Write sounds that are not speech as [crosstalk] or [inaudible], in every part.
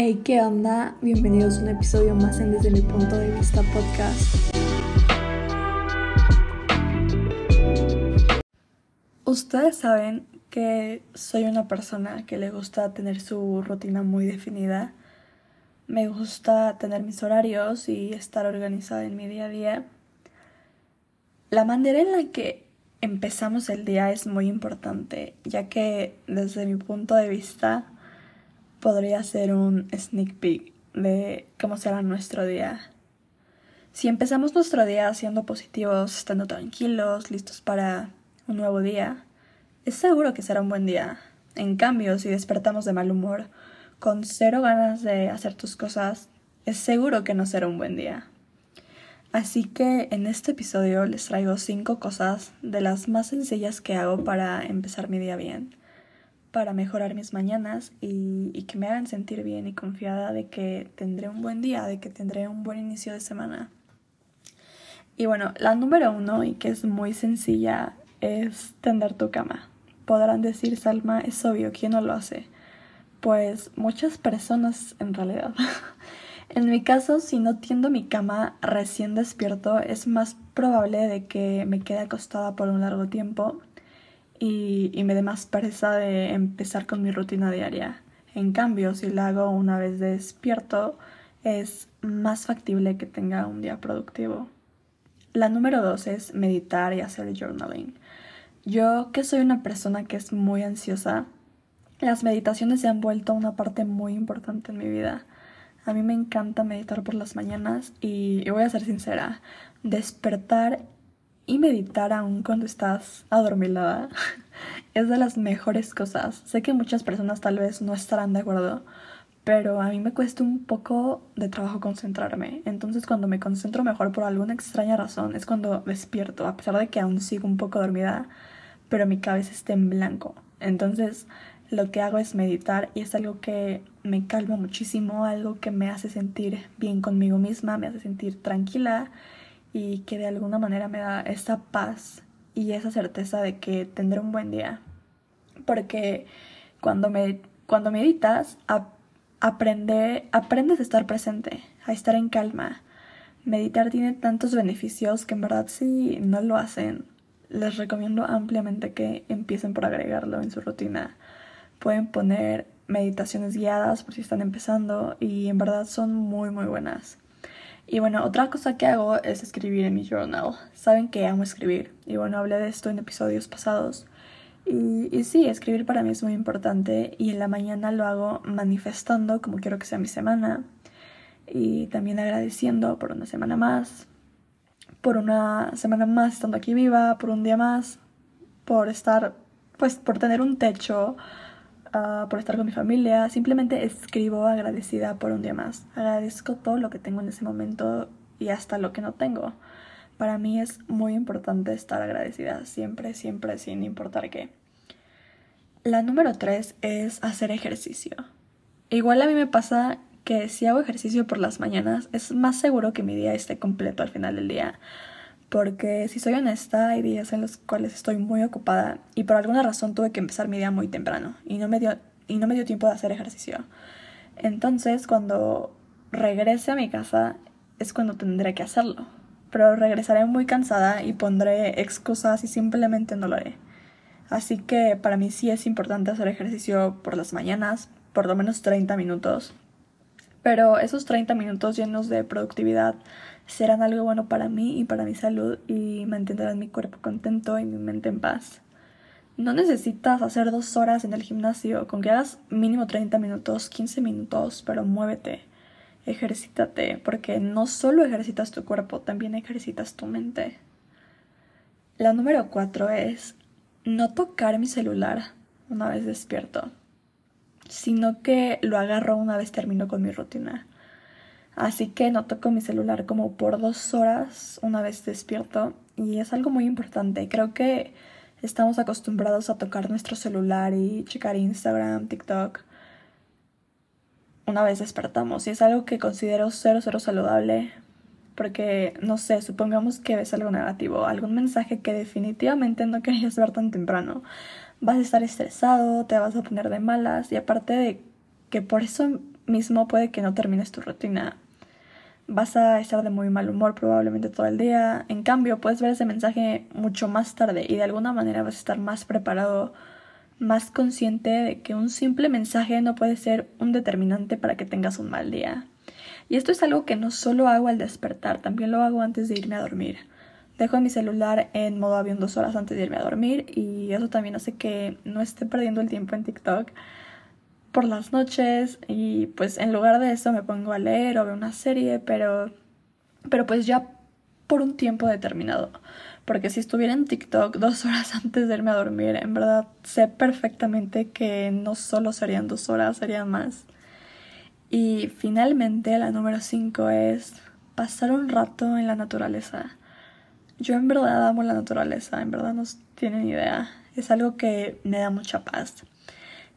Hey, ¿qué onda? Bienvenidos a un episodio más en Desde mi punto de vista podcast. Ustedes saben que soy una persona que le gusta tener su rutina muy definida. Me gusta tener mis horarios y estar organizada en mi día a día. La manera en la que empezamos el día es muy importante, ya que desde mi punto de vista podría ser un sneak peek de cómo será nuestro día. Si empezamos nuestro día siendo positivos, estando tranquilos, listos para un nuevo día, es seguro que será un buen día. En cambio, si despertamos de mal humor, con cero ganas de hacer tus cosas, es seguro que no será un buen día. Así que en este episodio les traigo 5 cosas de las más sencillas que hago para empezar mi día bien, para mejorar mis mañanas y, que me hagan sentir bien y confiada de que tendré un buen día, de que tendré un buen inicio de semana. Y bueno, la número uno y que es muy sencilla es tender tu cama. Podrán decir, Salma, es obvio, ¿quién no lo hace? Pues muchas personas en realidad. [laughs] En mi caso, si no tiendo mi cama recién despierto, es más probable de que me quede acostada por un largo tiempo y, me dé más pereza de empezar con mi rutina diaria. En cambio, si la hago una vez despierto, es más factible que tenga un día productivo. La número dos es meditar y hacer journaling. Yo, que soy una persona que es muy ansiosa, las meditaciones se han vuelto una parte muy importante en mi vida. A mí me encanta meditar por las mañanas y voy a ser sincera, despertar y meditar aún cuando estás adormilada [laughs] es de las mejores cosas. Sé que muchas personas tal vez no estarán de acuerdo, pero a mí me cuesta un poco de trabajo concentrarme. Entonces cuando me concentro mejor por alguna extraña razón es cuando despierto, a pesar de que aún sigo un poco dormida, pero mi cabeza está en blanco. Entonces lo que hago es meditar y es algo que me calma muchísimo, algo que me hace sentir bien conmigo misma, me hace sentir tranquila y que de alguna manera me da esa paz y esa certeza de que tendré un buen día. Porque cuando, me, cuando meditas, aprende, aprendes a estar presente, a estar en calma. Meditar tiene tantos beneficios que en verdad si no lo hacen, les recomiendo ampliamente que empiecen por agregarlo en su rutina Pueden poner meditaciones guiadas por si están empezando y en verdad son muy muy buenas. Y bueno, otra cosa que hago es escribir en mi journal. Saben que amo escribir y bueno, hablé de esto en episodios pasados. Y, y sí, escribir para mí es muy importante y en la mañana lo hago manifestando como quiero que sea mi semana y también agradeciendo por una semana más, por una semana más estando aquí viva, por un día más, por estar, pues por tener un techo, Ah, por estar con mi familia. Simplemente escribo agradecida por un día más. Agradezco todo lo que tengo en ese momento y hasta lo que no tengo. Para mí es muy importante estar agradecida siempre, siempre, sin importar qué. La número tres es hacer ejercicio. Igual a mí me pasa que si hago ejercicio por las mañanas es más seguro que mi día esté completo al final del día porque si soy honesta, hay días en los cuales estoy muy ocupada y por alguna razón tuve que empezar mi día muy temprano y no me dio, y no me dio tiempo de hacer ejercicio. Entonces, cuando regrese a mi casa es cuando tendré que hacerlo. Pero regresaré muy cansada y pondré excusas y simplemente no lo haré. Así que para mí sí es importante hacer ejercicio por las mañanas, por lo menos 30 minutos. Pero esos 30 minutos llenos de productividad serán algo bueno para mí y para mi salud y mantendrán mi cuerpo contento y mi mente en paz. No necesitas hacer dos horas en el gimnasio, con que hagas mínimo 30 minutos, 15 minutos, pero muévete, ejercítate, porque no solo ejercitas tu cuerpo, también ejercitas tu mente. La número 4 es no tocar mi celular una vez despierto, sino que lo agarro una vez termino con mi rutina. Así que no toco mi celular como por dos horas una vez despierto y es algo muy importante. Creo que estamos acostumbrados a tocar nuestro celular y checar Instagram, TikTok una vez despertamos y es algo que considero cero cero saludable porque no sé, supongamos que ves algo negativo, algún mensaje que definitivamente no querías ver tan temprano. Vas a estar estresado, te vas a poner de malas y aparte de que por eso mismo puede que no termines tu rutina. Vas a estar de muy mal humor probablemente todo el día. En cambio, puedes ver ese mensaje mucho más tarde y de alguna manera vas a estar más preparado, más consciente de que un simple mensaje no puede ser un determinante para que tengas un mal día. Y esto es algo que no solo hago al despertar, también lo hago antes de irme a dormir. Dejo mi celular en modo avión dos horas antes de irme a dormir y eso también hace que no esté perdiendo el tiempo en TikTok por las noches y pues en lugar de eso me pongo a leer o ver una serie, pero, pero pues ya por un tiempo determinado. Porque si estuviera en TikTok [laughs] dos horas antes de irme a dormir, en verdad sé perfectamente que no solo serían dos horas, serían más. Y finalmente la número 5 es pasar un rato en la naturaleza. Yo en verdad amo la naturaleza, en verdad no tienen idea. Es algo que me da mucha paz.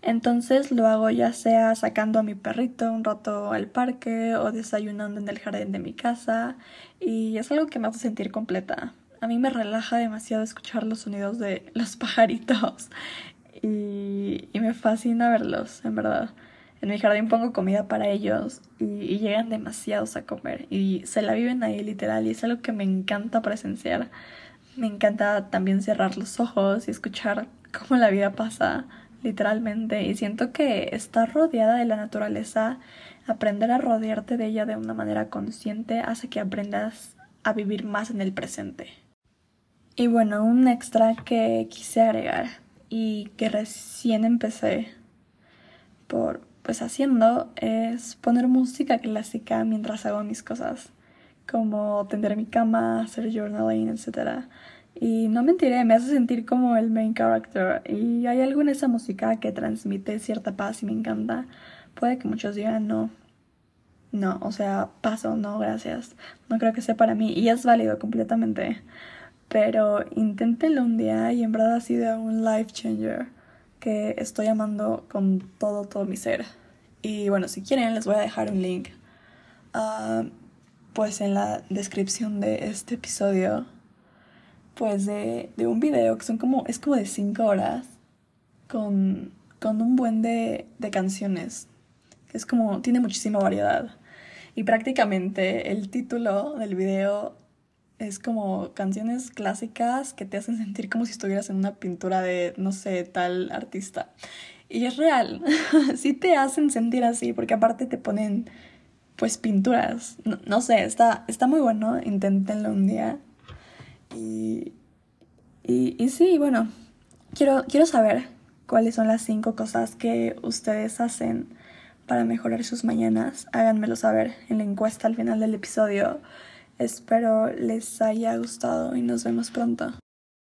Entonces lo hago ya sea sacando a mi perrito un rato al parque o desayunando en el jardín de mi casa y es algo que me hace sentir completa. A mí me relaja demasiado escuchar los sonidos de los [laughs] pajaritos y, y me fascina verlos, en verdad. En mi jardín pongo comida para ellos y, llegan demasiados a comer y se la viven ahí literal y es algo que me encanta presenciar. Me encanta también cerrar los ojos y escuchar cómo la vida pasa literalmente y siento que estar rodeada de la naturaleza, aprender a rodearte de ella de una manera consciente hace que aprendas a vivir más en el presente. Y bueno, un extra que quise agregar y que recién empecé por pues haciendo es poner música clásica mientras hago mis cosas, como tender mi cama, hacer journaling, etc. Y no mentiré, me hace sentir como el main character y hay algo en esa música que transmite cierta paz y me encanta. Puede que muchos digan no. No, o sea, paso, no, gracias. No creo que sea para mí y es válido completamente. Pero inténtenlo un día y en verdad ha sido un life changer que estoy amando con todo, todo mi ser. Y bueno, si quieren les voy a dejar un link uh, pues en la descripción de este episodio pues de, de, un video que son como, es como de 5 horas con, con un buen de, de canciones. Es como, tiene muchísima variedad. Y prácticamente el título del video es como canciones clásicas que te hacen sentir como si estuvieras en una pintura de, no sé, tal artista. Y es real, [laughs] sí te hacen sentir así, porque aparte te ponen, pues, pinturas. No, sé, está, está muy bueno, inténtenlo un día. Y, y, y sí, bueno, quiero, quiero saber cuáles son las cinco cosas que ustedes hacen para mejorar sus mañanas. Háganmelo saber en la encuesta al final del episodio. Espero les haya gustado y nos vemos pronto.